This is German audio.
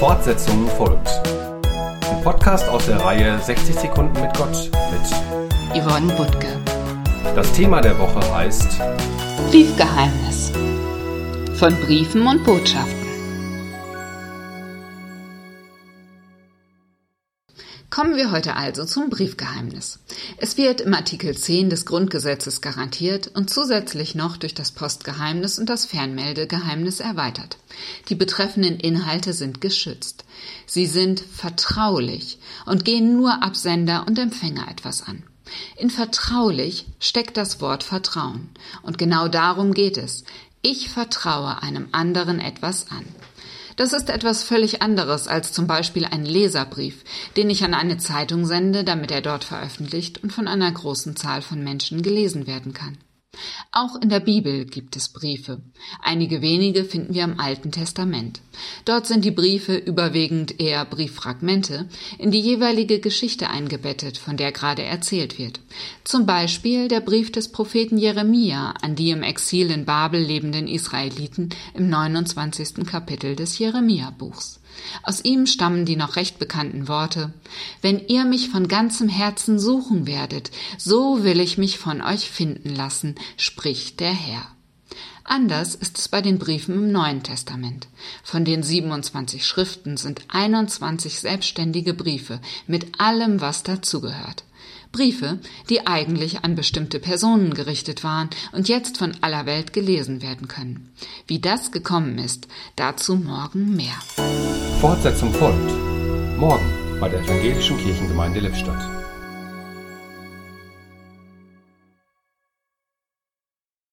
Fortsetzung folgt. Ein Podcast aus der Reihe 60 Sekunden mit Gott mit Yvonne Butke. Das Thema der Woche heißt Briefgeheimnis von Briefen und Botschaften. Kommen wir heute also zum Briefgeheimnis. Es wird im Artikel 10 des Grundgesetzes garantiert und zusätzlich noch durch das Postgeheimnis und das Fernmeldegeheimnis erweitert. Die betreffenden Inhalte sind geschützt. Sie sind vertraulich und gehen nur Absender und Empfänger etwas an. In vertraulich steckt das Wort Vertrauen. Und genau darum geht es. Ich vertraue einem anderen etwas an. Das ist etwas völlig anderes als zum Beispiel ein Leserbrief, den ich an eine Zeitung sende, damit er dort veröffentlicht und von einer großen Zahl von Menschen gelesen werden kann. Auch in der Bibel gibt es Briefe. Einige wenige finden wir im Alten Testament. Dort sind die Briefe überwiegend eher Brieffragmente in die jeweilige Geschichte eingebettet, von der gerade erzählt wird. Zum Beispiel der Brief des Propheten Jeremia an die im Exil in Babel lebenden Israeliten im 29. Kapitel des Jeremia-Buchs. Aus ihm stammen die noch recht bekannten Worte Wenn ihr mich von ganzem Herzen suchen werdet, so will ich mich von euch finden lassen, spricht der Herr. Anders ist es bei den Briefen im Neuen Testament. Von den 27 Schriften sind 21 selbstständige Briefe mit allem, was dazugehört. Briefe, die eigentlich an bestimmte Personen gerichtet waren und jetzt von aller Welt gelesen werden können. Wie das gekommen ist, dazu morgen mehr. Fortsetzung folgt. Morgen bei der Evangelischen Kirchengemeinde Lippstadt.